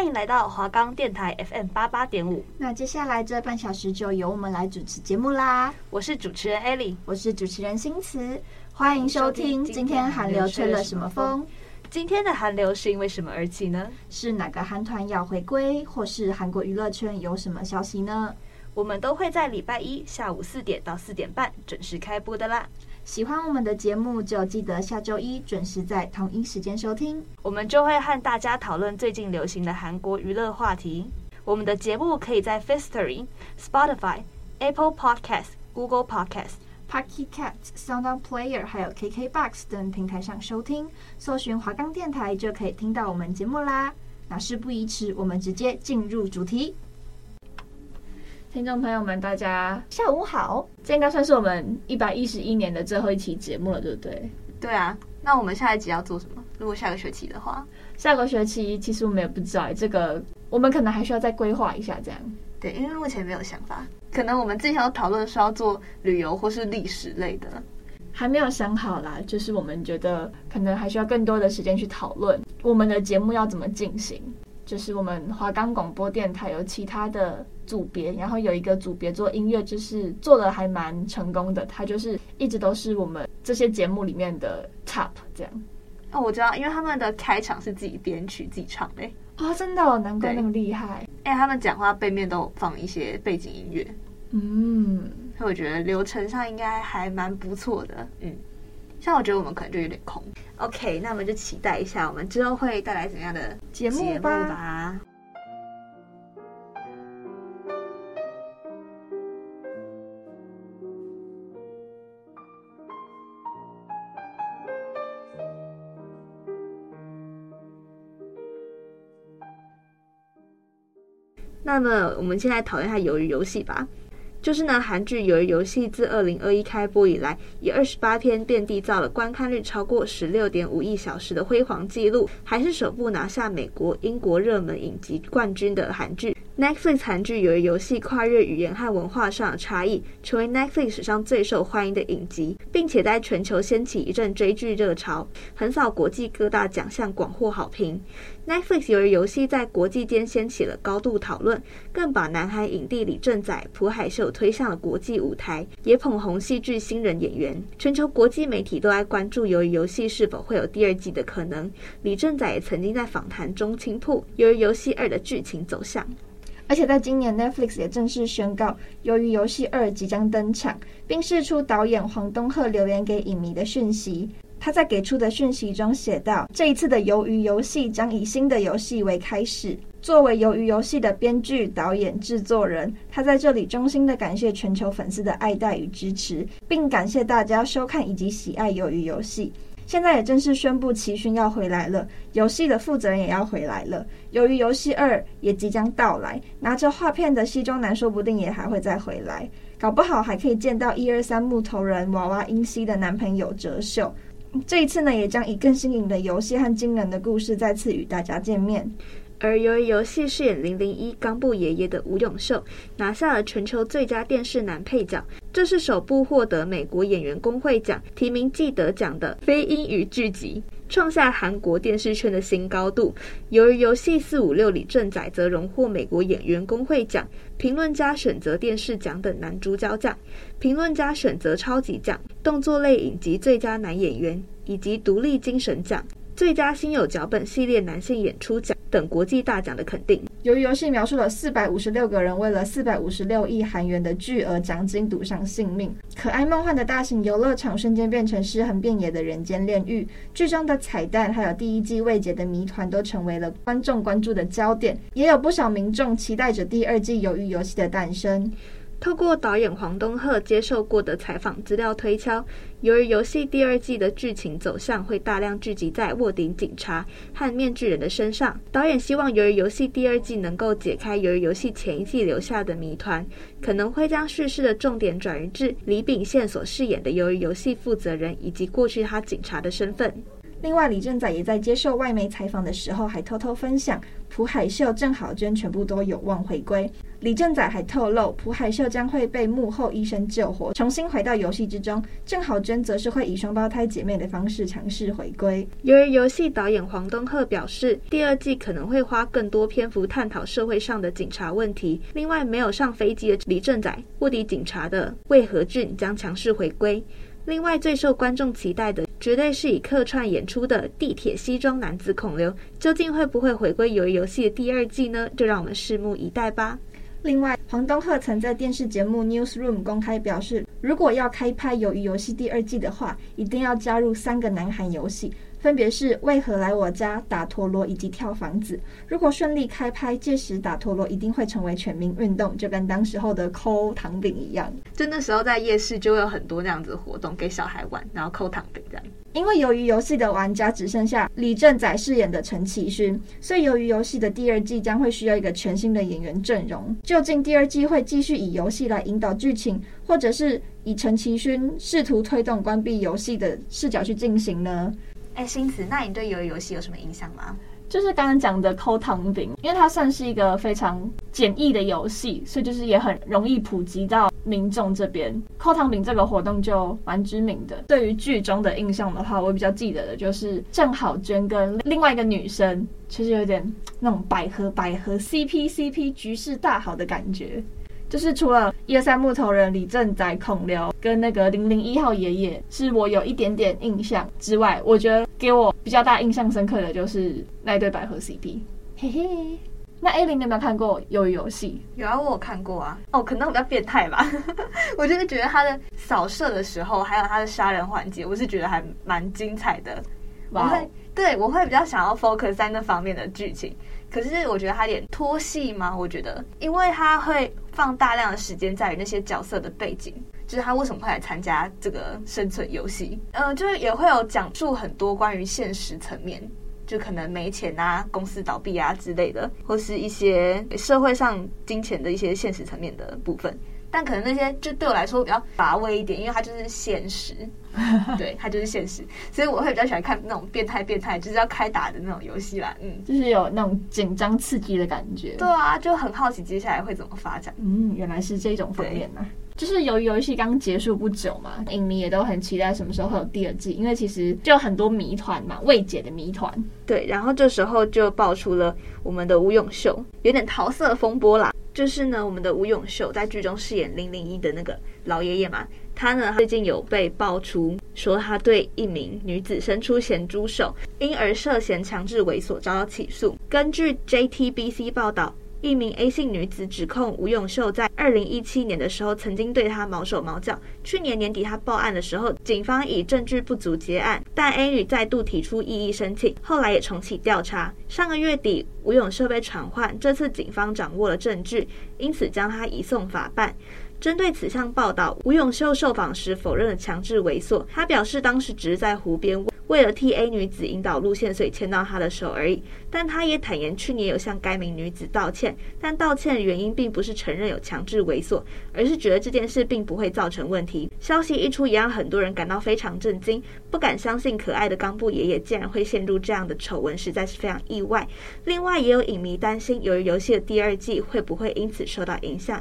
欢迎来到华冈电台 FM 八八点五。那接下来这半小时就由我们来主持节目啦。我是主持人艾莉，我是主持人新慈。欢迎收听。今天寒流吹了什么风？今天的韩流是因为什么而起呢？是哪个韩团要回归，或是韩国娱乐圈有什么消息呢？我们都会在礼拜一下午四点到四点半准时开播的啦。喜欢我们的节目，就记得下周一准时在同一时间收听。我们就会和大家讨论最近流行的韩国娱乐话题。我们的节目可以在 Firstory、Spotify、Apple Podcasts、Google Podcasts、Pocket Casts、SoundOn Player 还有 KKBox 等平台上收听，搜寻华冈电台就可以听到我们节目啦。那事不宜迟，我们直接进入主题。听众朋友们，大家下午好！这应该算是我们一百一十一年的最后一期节目了，对不对？对啊。那我们下一集要做什么？如果下个学期的话，下个学期其实我们也不知道，这个我们可能还需要再规划一下，这样。对，因为目前没有想法，可能我们之前要讨论是要做旅游或是历史类的，还没有想好啦。就是我们觉得可能还需要更多的时间去讨论我们的节目要怎么进行。就是我们华冈广播电台有其他的组别，然后有一个组别做音乐，就是做的还蛮成功的。他就是一直都是我们这些节目里面的 top 这样。哦，我知道，因为他们的开场是自己编曲自己唱的。哦，真的哦，难怪那么厉害。哎，他们讲话背面都放一些背景音乐。嗯，所以我觉得流程上应该还蛮不错的。嗯。像我觉得我们可能就有点空。OK，那我们就期待一下，我们之后会带来怎样的节目吧。那么，我们现在讨论一下鱿鱼游戏吧。就是呢，韩剧《鱿鱼游戏》自二零二一开播以来，以二十八天便缔造了观看率超过十六点五亿小时的辉煌纪录，还是首部拿下美国、英国热门影集冠军的韩剧。Netflix 韩剧《由于游戏》跨越语言和文化上的差异，成为 Netflix 史上最受欢迎的影集，并且在全球掀起一阵追剧热潮，横扫国际各大奖项，广获好评。Netflix《由于游戏》在国际间掀起了高度讨论，更把南韩影帝李正宰、朴海秀推上了国际舞台，也捧红戏剧新人演员。全球国际媒体都在关注《由于游戏》是否会有第二季的可能。李正宰也曾经在访谈中倾吐《由于游戏二》的剧情走向。而且在今年，Netflix 也正式宣告《鱿鱼游戏二》即将登场，并释出导演黄东赫留言给影迷的讯息。他在给出的讯息中写道：“这一次的鱿鱼游戏将以新的游戏为开始。作为鱿鱼游戏的编剧、导演、制作人，他在这里衷心的感谢全球粉丝的爱戴与支持，并感谢大家收看以及喜爱鱿鱼游戏。”现在也正式宣布，奇勋要回来了，游戏的负责人也要回来了。由于游戏二也即将到来，拿着画片的西装男说不定也还会再回来，搞不好还可以见到一二三木头人娃娃英熙的男朋友哲秀。这一次呢，也将以更新颖的游戏和惊人的故事再次与大家见面。而由于游戏饰演零零一冈部爷爷的吴永秀拿下了全球最佳电视男配角，这是首部获得美国演员工会奖提名记得奖的非英语剧集，创下韩国电视圈的新高度。由于游戏四五六里正宰则荣获美国演员工会奖、评论家选择电视奖等男主角奖，评论家选择超级奖、动作类影集最佳男演员以及独立精神奖。最佳新有脚本系列男性演出奖等国际大奖的肯定。由于游戏描述了四百五十六个人为了四百五十六亿韩元的巨额奖金赌上性命，可爱梦幻的大型游乐场瞬间变成尸横遍野的人间炼狱。剧中的彩蛋还有第一季未解的谜团都成为了观众关注的焦点，也有不少民众期待着第二季鱿鱼游戏的诞生。透过导演黄东赫接受过的采访资料推敲，由于游戏第二季的剧情走向会大量聚集在卧底警察和面具人的身上。导演希望由于游戏第二季能够解开由于游戏前一季留下的谜团，可能会将叙事的重点转移至李秉宪所饰演的由于游戏负责人以及过去他警察的身份。另外，李正宰也在接受外媒采访的时候，还偷偷分享朴海秀、郑好娟全部都有望回归。李正宰还透露，朴海秀将会被幕后医生救活，重新回到游戏之中；郑好娟则是会以双胞胎姐妹的方式强势回归。由于游戏导演黄东赫表示，第二季可能会花更多篇幅探讨社会上的警察问题。另外，没有上飞机的李正宰、卧底警察的魏和俊将强势回归。另外，最受观众期待的，绝对是以客串演出的地铁西装男子孔刘，究竟会不会回归鱿鱼游戏的第二季呢？就让我们拭目以待吧。另外，黄东赫曾在电视节目《Newsroom》公开表示，如果要开拍鱿鱼游戏第二季的话，一定要加入三个南韩游戏。分别是为何来我家打陀螺以及跳房子。如果顺利开拍，届时打陀螺一定会成为全民运动，就跟当时候的抠糖饼一样。就那时候在夜市就会有很多那样子的活动给小孩玩，然后抠糖饼这样。因为由于游戏的玩家只剩下李正宰饰演的陈其勋，所以由于游戏的第二季将会需要一个全新的演员阵容。究竟第二季会继续以游戏来引导剧情，或者是以陈其勋试图推动关闭游戏的视角去进行呢？哎，星子，那你对鱿鱼游戏有什么印象吗？就是刚刚讲的抠糖饼，因为它算是一个非常简易的游戏，所以就是也很容易普及到民众这边。扣糖饼这个活动就蛮知名的。对于剧中的印象的话，我比较记得的就是郑好娟跟另外一个女生，其实有点那种百合百合 CP CP 局势大好的感觉。就是除了一二三木头人李正宰、孔刘跟那个零零一号爷爷，是我有一点点印象之外，我觉得给我比较大印象深刻的就是那一对百合 CP。嘿嘿，那 A 零你有没有看过鱿鱼游戏？有啊，我有看过啊。哦，可能我比较变态吧。我就是觉得他的扫射的时候，还有他的杀人环节，我是觉得还蛮精彩的。我会对我会比较想要 focus 在那方面的剧情。可是我觉得他有点拖戏吗？我觉得，因为他会放大量的时间在于那些角色的背景，就是他为什么会来参加这个生存游戏。嗯，就是也会有讲述很多关于现实层面，就可能没钱啊、公司倒闭啊之类的，或是一些社会上金钱的一些现实层面的部分。但可能那些就对我来说比较乏味一点，因为它就是现实，对，它就是现实，所以我会比较喜欢看那种变态变态，就是要开打的那种游戏啦。嗯，就是有那种紧张刺激的感觉。对啊，就很好奇接下来会怎么发展。嗯，原来是这种方面呢、啊。就是由于游戏刚结束不久嘛，影迷也都很期待什么时候会有第二季，因为其实就很多谜团嘛，未解的谜团。对，然后这时候就爆出了我们的吴永秀，有点桃色风波啦。就是呢，我们的吴永秀在剧中饰演零零一的那个老爷爷嘛，他呢最近有被爆出说他对一名女子伸出咸猪手，因而涉嫌强制猥琐遭到起诉。根据 JTBC 报道。一名 A 姓女子指控吴永秀在二零一七年的时候曾经对她毛手毛脚。去年年底她报案的时候，警方以证据不足结案，但 A 女再度提出异议申请，后来也重启调查。上个月底，吴永秀被传唤，这次警方掌握了证据，因此将她移送法办。针对此项报道，吴永秀受访时否认了强制猥琐，他表示当时只是在湖边。为了替 A 女子引导路线，所以牵到她的手而已。但他也坦言，去年有向该名女子道歉，但道歉的原因并不是承认有强制猥琐，而是觉得这件事并不会造成问题。消息一出，也让很多人感到非常震惊，不敢相信可爱的冈部爷爷竟然会陷入这样的丑闻，实在是非常意外。另外，也有影迷担心，由于游戏的第二季会不会因此受到影响。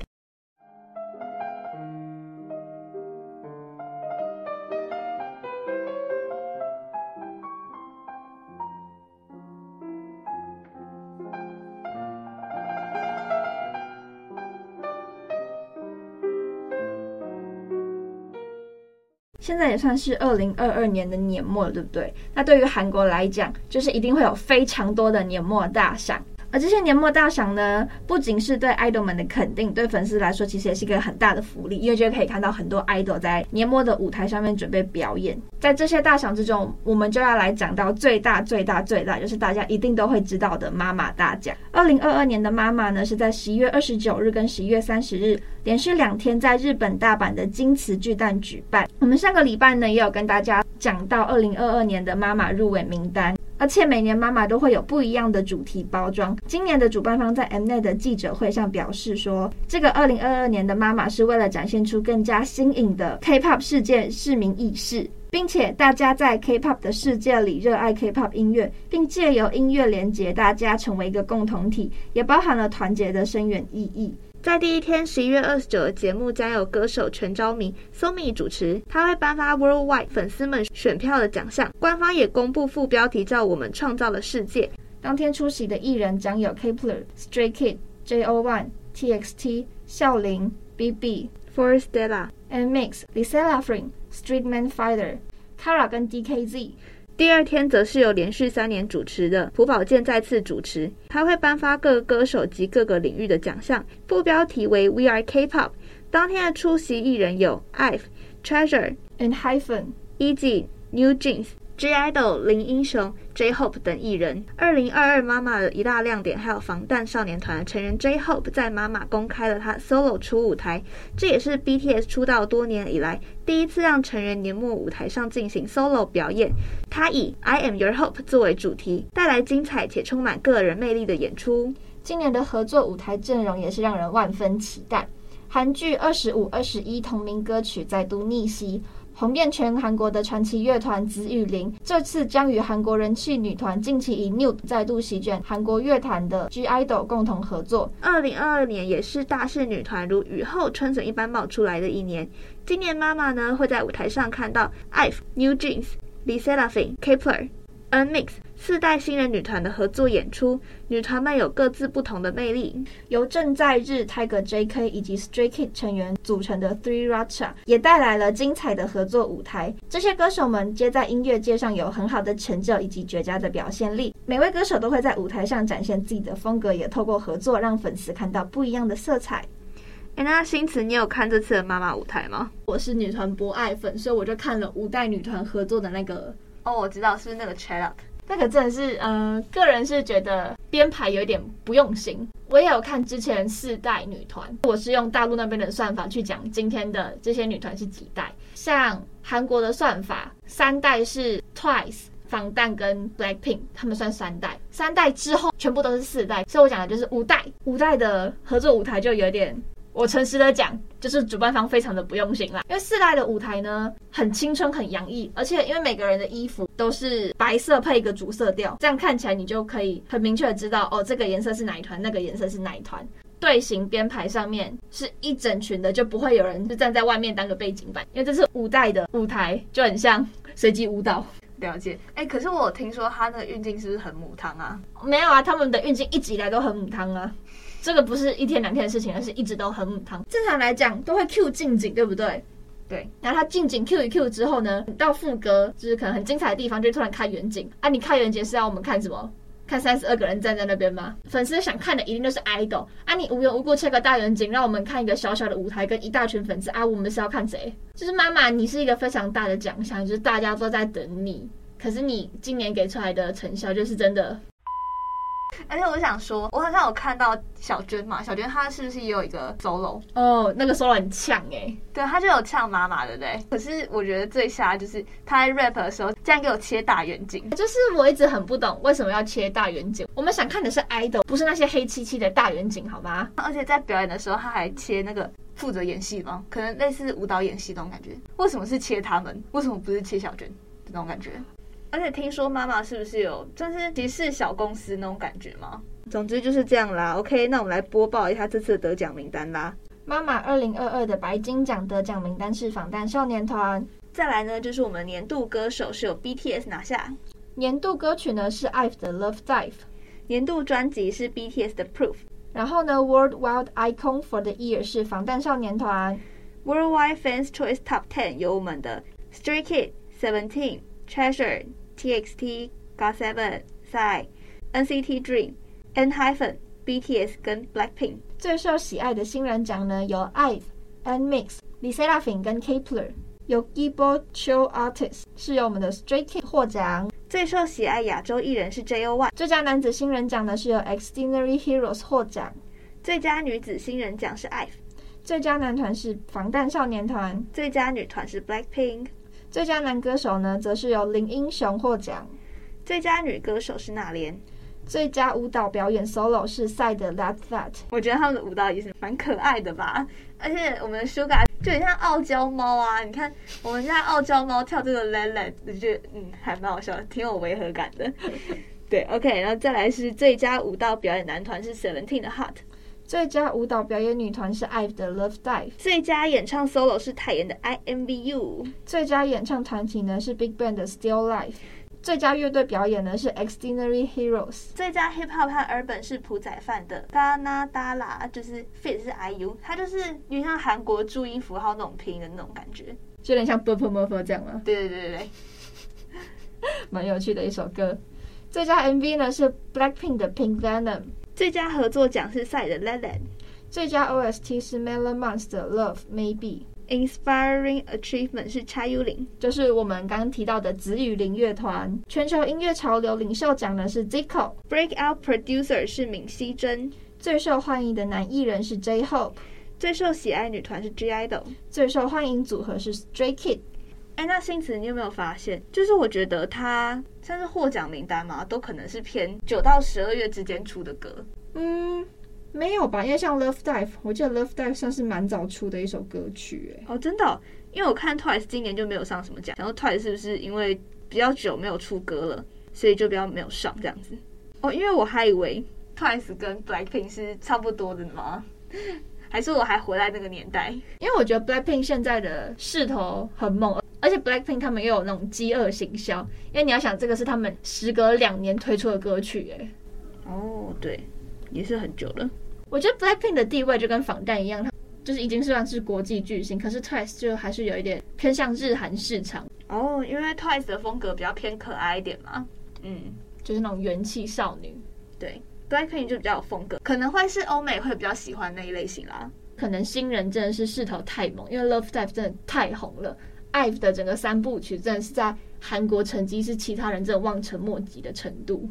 现在也算是二零二二年的年末了，对不对？那对于韩国来讲，就是一定会有非常多的年末大赏。而这些年末大赏呢，不仅是对爱豆们的肯定，对粉丝来说其实也是一个很大的福利，因为就可以看到很多爱豆在年末的舞台上面准备表演。在这些大赏之中，我们就要来讲到最大、最大、最大，就是大家一定都会知道的妈妈大奖。二零二二年的妈妈呢，是在十一月二十九日跟十一月三十日连续两天在日本大阪的金瓷巨蛋举办。我们上个礼拜呢，也有跟大家讲到二零二二年的妈妈入围名单。而且每年妈妈都会有不一样的主题包装。今年的主办方在 Mnet 的记者会上表示说，这个2022年的妈妈是为了展现出更加新颖的 K-pop 世界市民意识，并且大家在 K-pop 的世界里热爱 K-pop 音乐，并借由音乐连接大家成为一个共同体，也包含了团结的深远意义。在第一天，十一月二十九的节目将由歌手全昭明 Somi 主持，他会颁发 Worldwide 粉丝们选票的奖项。官方也公布副标题叫“我们创造了世界”。当天出席的艺人将有 Kepler、Stray Kids、JO1、TXT、孝琳、BB、For Stella、NMIXX、LE SSERAFIM、Streetman Fighter、Kara 跟 DKZ。第二天则是由连续三年主持的朴宝剑再次主持，他会颁发各个歌手及各个领域的奖项，副标题为 We Are K-Pop。当天的出席艺人有 IVE、Treasure、and Hyphen、E.G、New Jeans。(G)I-DLE 林英雄、J-Hope 等艺人。二零二二妈妈的一大亮点，还有防弹少年团成员 J-Hope 在妈妈公开了他 solo 初舞台，这也是 BTS 出道多年以来第一次让成员年末舞台上进行 solo 表演。他以 I Am Your Hope 作为主题，带来精彩且充满个人魅力的演出。今年的合作舞台阵容也是让人万分期待，韩剧《二十五二十一》同名歌曲再度逆袭。红遍全韩国的传奇乐团紫雨林，这次将与韩国人气女团近期以 Nude 再度席卷韩国乐坛的 G IDOL 共同合作。二零二二年也是大势女团如雨后春笋一般冒出来的一年。今年妈妈呢会在舞台上看到 IVE、New Jeans、LE SSERAFIM、Kep1er、NMIXX。四代新人女团的合作演出，女团们有各自不同的魅力。由正在日 Tiger JK 以及 Stray Kids 成员组成的 Three Racha 也带来了精彩的合作舞台。这些歌手们皆在音乐界上有很好的成就以及绝佳的表现力。每位歌手都会在舞台上展现自己的风格，也透过合作让粉丝看到不一样的色彩。哎，那新慈，你有看这次的妈妈舞台吗？我是女团博爱粉，所以我就看了五代女团合作的那个。哦，我知道，是不是那个 Chat Up？那个真的是，呃，个人是觉得编排有点不用心。我也有看之前四代女团，我是用大陆那边的算法去讲今天的这些女团是几代。像韩国的算法，三代是 Twice、防弹跟 Blackpink，他们算三代。三代之后全部都是四代，所以我讲的就是五代。五代的合作舞台就有点。我诚实的讲，就是主办方非常的不用心啦。因为四代的舞台呢，很青春、很洋溢，而且因为每个人的衣服都是白色配一个主色调，这样看起来你就可以很明确的知道，哦，这个颜色是哪一团，那个颜色是哪一团。队形编排上面是一整群的，就不会有人就站在外面当个背景板，因为这是五代的舞台，就很像随机舞蹈。了解。哎、欸，可是我有听说他那个运镜是不是很母汤啊？没有啊，他们的运镜一直以来都很母汤啊。这个不是一天两天的事情，而是一直都很母汤。正常来讲都会 Q 近景，对不对？对。然后它近景 Q 一 Q 之后呢，到副歌就是可能很精彩的地方，就突然开远景啊！你开远景是要我们看什么？看三十二个人站在那边吗？粉丝想看的一定就是 idol 啊！你无缘无故切个大远景，让我们看一个小小的舞台跟一大群粉丝啊！我们是要看谁？就是妈妈，你是一个非常大的奖项，就是大家都在等你，可是你今年给出来的成效就是真的。而且我想说，我好像有看到小娟嘛，小娟她是不是也有一个 solo？哦，那个 solo 很呛哎、欸，对，她就有呛妈妈，对不对？可是我觉得最瞎就是她在 rap 的时候，竟然给我切大远景，就是我一直很不懂为什么要切大远景。我们想看的是 idol，不是那些黑漆漆的大远景，好吗？而且在表演的时候，她还切那个负责演戏吗？可能类似舞蹈演戏那种感觉。为什么是切他们？为什么不是切小娟那种感觉？而且听说妈妈是不是有就是歧视小公司那种感觉吗？总之就是这样啦。OK，那我们来播报一下这次的得奖名单啦。妈妈二零二二的白金奖得奖名单是防弹少年团。再来呢，就是我们年度歌手是有 BTS 拿下。年度歌曲呢是 IVE 的 Love Dive。年度专辑是 BTS 的 Proof。然后呢，Worldwide Icon for the Year 是防弹少年团。Worldwide Fans Choice Top Ten 有我们的 Stray Kids、Seventeen、Treasure。TXT、GOT7、PSY、NCT dream enhyphen bts 跟 BLACKPINK。最受喜爱的新人奖呢，有 IVE、NMIXX、LE SSERAFIM 跟 Kepler。由 Gilbo Chill Artist 是由我们的 Stray Kids 获奖。最受喜爱亚洲艺人是 JOY。最佳男子新人奖呢是由 Extraordinary Heroes 获奖。最佳女子新人奖是 IVE。最佳男团是防弹少年团。最佳女团是 BLACKPINK。最佳男歌手呢，则是由林英雄获奖。最佳女歌手是娜莲。最佳舞蹈表演 solo 是 PSY 的 Like That。我觉得他们的舞蹈也是蛮可爱的吧，而且我们的 Sugar 就很像傲娇猫啊！你看我们家傲娇猫跳这个 Like That，我觉得嗯还蛮好笑，挺有违和感的。对，OK，然后再来是最佳舞蹈表演男团是 Seventeen 的 Hot。最佳舞蹈表演女团是 IVE 的 Love Dive。最佳演唱 solo 是泰妍的 I Envy You。最佳演唱团体呢是 BigBang 的 Still Life。最佳乐队表演呢是 Extraordinary Heroes，最佳 Hip Hop 和 Urban 是朴宰范的 Ganadala，就是 Fit 是 IU，它就是有点像韩国注音符号那种拼音的那种感觉，就有点像 Murphy 这样吗？对对对对对，蛮有趣的一首歌。最佳 MV 呢是 Blackpink 的 Pink Venom，最佳合作奖是 PSY 的 La La，最佳 OST 是 Melon Mons 的 Love Maybe。Inspiring Achievement 是蔡悠琳，就是我们刚刚提到的紫雨林乐团。全球音乐潮流领袖奖呢是 Zico。Breakout Producer 是闵熙珍。最受欢迎的男艺人是 J-Hope。最受喜爱女团是 (G)I-DLE。最受欢迎组合是 Stray Kids。哎，那星驰，你有没有发现，就是我觉得他像是获奖名单嘛，都可能是偏九到十二月之间出的歌。嗯。没有吧？因为像 Love Dive，我记得 Love Dive 算是蛮早出的一首歌曲，哎。哦，真的，哦？因为我看 Twice 今年就没有上什么奖，然后 Twice 是不是因为比较久没有出歌了，所以就比较没有上这样子？哦，因为我还以为 Twice 跟 Blackpink 是差不多的吗？还是我还活在那个年代？因为我觉得 Blackpink 现在的势头很猛，而且 Blackpink 他们又有那种饥饿行销，因为你要想，这个是他们时隔两年推出的歌曲，哎。哦，对。也是很久了。我觉得 Blackpink 的地位就跟防弹一样，它就是已经算是国际巨星。可是 Twice 就还是有一点偏向日韩市场哦，因为 Twice 的风格比较偏可爱一点嘛。嗯，就是那种元气少女。对，Blackpink 就比较有风格，可能会是欧美会比较喜欢那一类型啦。可能新人真的是势头太猛，因为 Love Dive 真的太红了，IVE 的整个三部曲真的是在韩国成绩是其他人真的望尘莫及的程度。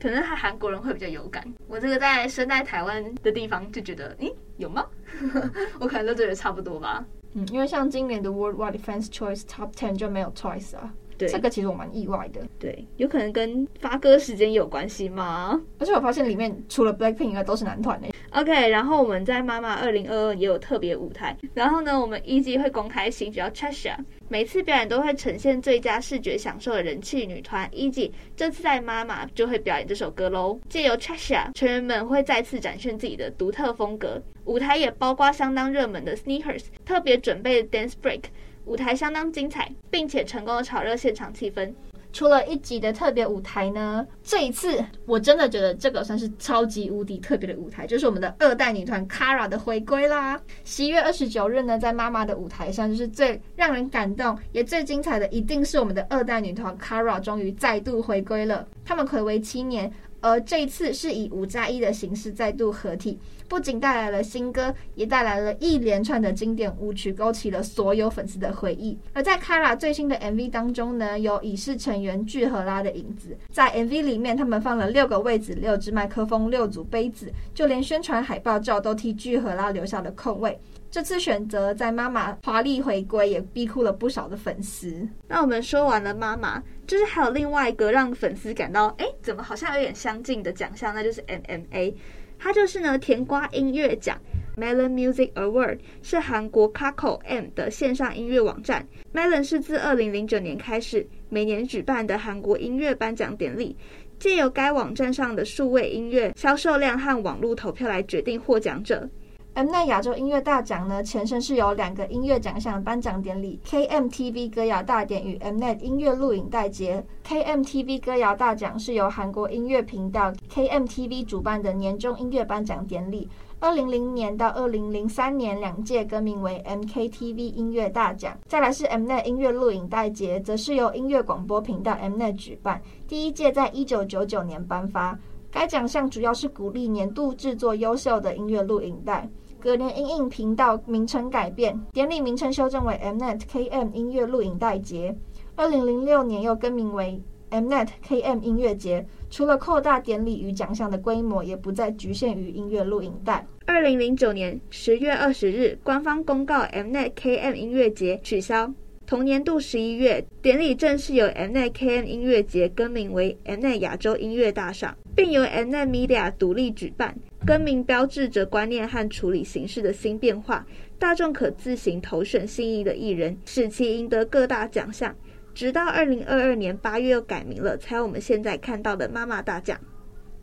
可能他韩国人会比较有感，我这个在生在台湾的地方就觉得，咦，有吗？我可能都觉得差不多吧。嗯，因为像今年的 Worldwide Fans Choice Top Ten 就没有 Twice 啊。对，这个其实我蛮意外的。对，有可能跟发歌时间有关系吗？而且我发现里面除了 Blackpink 以外都是男团诶。OK，然后我们在妈妈二零二二也有特别舞台，然后呢，我们一季会公开新叫 Cheshire，每次表演都会呈现最佳视觉享受的人气女团一季，这次在妈妈就会表演这首歌喽。借由 Cheshire，成员们会再次展现自己的独特风格，舞台也包括相当热门的 Sneakers，特别准备的 Dance Break。舞台相当精彩，并且成功的炒热现场气氛。除了一集的特别舞台呢，这一次我真的觉得这个算是超级无敌特别的舞台，就是我们的二代女团 Kara 的回归啦。十一月二十九日呢，在妈妈的舞台上，就是最让人感动也最精彩的，一定是我们的二代女团 Kara 终于再度回归了。他们睽违七年，而这一次是以五加一的形式再度合体。不仅带来了新歌，也带来了一连串的经典舞曲，勾起了所有粉丝的回忆。而在 Kara 最新的 MV 当中呢，有已逝成员具荷拉的影子。在 MV 里面，他们放了六个位子、六支麦克风、六组杯子，就连宣传海报照都替具荷拉留下了空位。这次选择在妈妈华丽回归，也逼哭了不少的粉丝。那我们说完了妈妈，就是还有另外一个让粉丝感到哎，怎么好像有点相近的奖项，那就是 MMA。它就是呢，甜瓜音乐奖 （Melon Music Award） 是韩国 Kakao M 的线上音乐网站。Melon 是自二零零九年开始每年举办的韩国音乐颁奖典礼，借由该网站上的数位音乐销售量和网络投票来决定获奖者。Mnet 亚洲音乐大奖呢，前身是由两个音乐奖项颁奖典礼 KMTV 歌谣大典与 Mnet 音乐录影带节。KMTV 歌谣大奖是由韩国音乐频道 KMTV 主办的年终音乐颁奖典礼。二零零年到二零零三年两届更名为 MKTV 音乐大奖。再来是 Mnet 音乐录影带节，则是由音乐广播频道 Mnet 举办，第一届在一九九九年颁发。该奖项主要是鼓励年度制作优秀的音乐录影带。隔年因应频道名称改变，典礼名称修正为 Mnet KM 音乐录影带节。二零零六年又更名为 Mnet KM 音乐节。除了扩大典礼与奖项的规模，也不再局限于音乐录影带。二零零九年十月二十日，官方公告 Mnet KM 音乐节取消。同年度十一月，典礼正式由 KM 音乐节更名为 Mnet 亚洲音乐大赏，并由 Mnet Media 独立举办。更名标志着观念和处理形式的新变化，大众可自行投选心仪的艺人，使其赢得各大奖项。直到二零二二年八月又改名了，才有我们现在看到的妈妈大奖。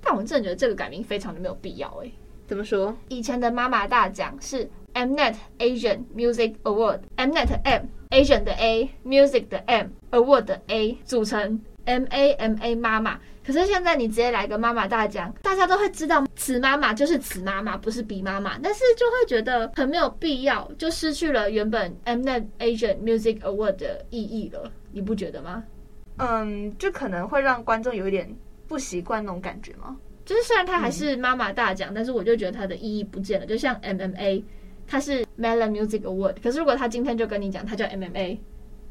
但我真的觉得这个改名非常的没有必要诶。怎么说？以前的妈妈大奖是 Mnet Asian Music Award，Mnet M Asian 的 A，Music 的 M，Award 的 A 组成 M A M A 妈妈。可是现在你直接来个妈妈大奖，大家都会知道此妈妈就是此妈妈，不是彼妈妈。但是就会觉得很没有必要，就失去了原本 Mnet Asian Music Award 的意义了。你不觉得吗？嗯，就可能会让观众有一点不习惯那种感觉吗？就是虽然它还是妈妈大奖，嗯，但是我就觉得它的意义不见了。就像 MMA，它是 Melon Music Award，可是如果他今天就跟你讲，它叫 MMA，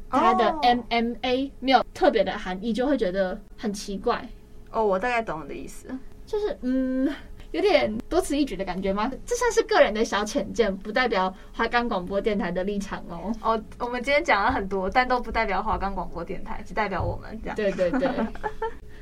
它的 MMA 没有特别的含义，就会觉得很奇怪。哦，我大概懂你的意思，就是嗯。有点多此一举的感觉吗？这算是个人的小浅见，不代表华冈广播电台的立场哦。哦，我们今天讲了很多，但都不代表华冈广播电台，只代表我们这样。对对对。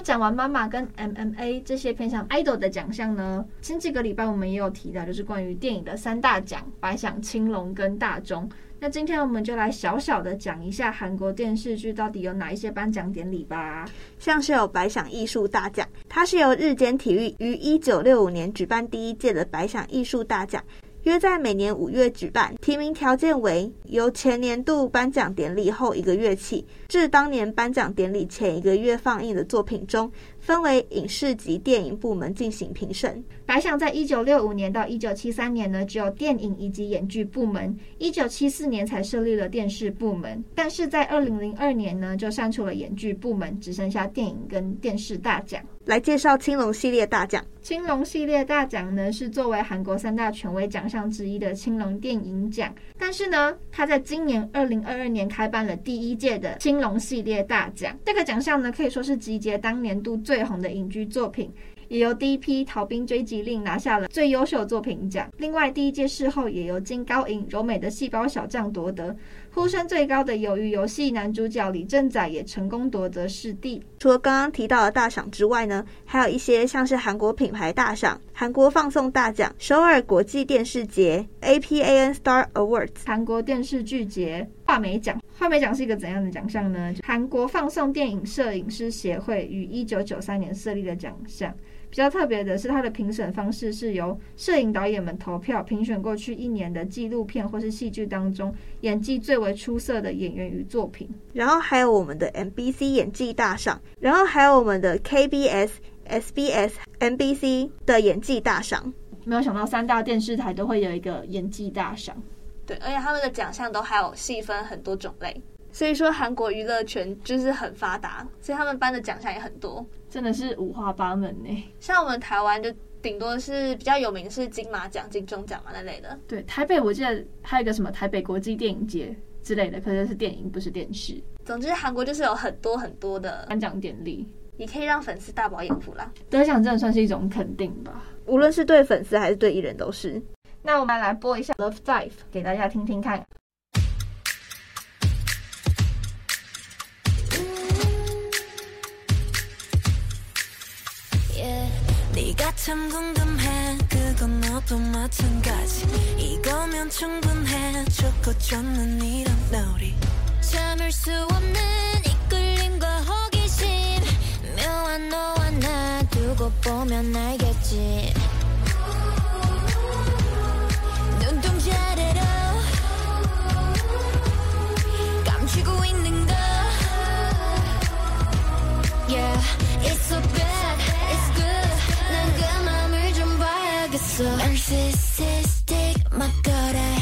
讲完妈妈跟 MMA 这些偏向 idol 的奖项呢，前几个礼拜我们也有提到，就是关于电影的三大奖：百想、青龙跟大钟。那今天我们就来小小的讲一下韩国电视剧到底有哪一些颁奖典礼吧。像是有百想艺术大奖，它是由日间体育于一九六五年举办第一届的百想艺术大奖。约在每年五月举办，提名条件为由前年度颁奖典礼后一个月起，至当年颁奖典礼前一个月放映的作品中，分为影视及电影部门进行评审。白想在一九六五年到一九七三年呢，只有电影以及演剧部门；一九七四年才设立了电视部门。但是在二零零二年呢，就删除了演剧部门，只剩下电影跟电视大奖。来介绍青龙系列大奖。青龙系列大奖呢，是作为韩国三大权威奖项之一的青龙电影奖。但是呢，他在今年二零二二年开办了第一届的青龙系列大奖。这个奖项呢，可以说是集结当年度最红的影剧作品。也由第一批《逃兵追击令》拿下了最优秀作品奖。另外，第一届事后也由金高银柔美的细胞小将夺得。呼声最高的《鱿鱼游戏》男主角李正宰也成功夺得视帝。除了刚刚提到的大赏之外呢，还有一些像是韩国品牌大赏、韩国放送大奖、首尔国际电视节、APAN Star Awards、韩国电视剧节、画眉奖。画眉奖是一个怎样的奖项呢？韩国放送电影摄影师协会于一九九三年设立的奖项。比较特别的是，它的评审方式是由摄影导演们投票评选过去一年的纪录片或是戏剧当中演技最为出色的演员与作品。然后还有我们的 MBC 演技大赏，然后还有我们的 KBS、SBS、MBC 的演技大赏。没有想到三大电视台都会有一个演技大赏。对，而且他们的奖项都还有细分很多种类。所以说，韩国娱乐圈就是很发达，所以他们颁的奖项也很多，真的是五花八门呢。像我们台湾就顶多是比较有名是金马奖、金钟奖嘛那类的。对，台北我记得还有一个什么台北国际电影节之类的，可是是电影不是电视。总之，韩国就是有很多很多的颁奖典礼，也可以让粉丝大饱眼福啦。得奖真的算是一种肯定吧，无论是对粉丝还是对艺人都是。那我们来播一下《Love Life》给大家听听看。 참 궁금해. 그건 너도 마찬가지. 이거면 충분해. 좋고 좋는 이런 놀이. 참을 수 없는 이끌림과 호기심. 묘한 너와 나 두고 보면 알겠지. 눈동자래로 감추고 있는 거. Yeah it's so so narcissistic, my god, I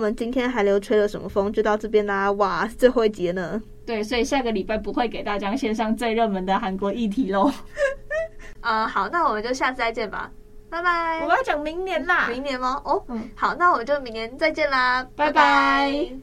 们今天韩流吹了什么风就到这边啦！哇，最后一节呢？对，所以下个礼拜不会给大家献上最热门的韩国议题喽。啊、呃，好，那我们就下次再见吧，拜拜。我们要讲明年啦，明年吗？哦，嗯，好，那我们就明年再见啦，拜拜。拜拜。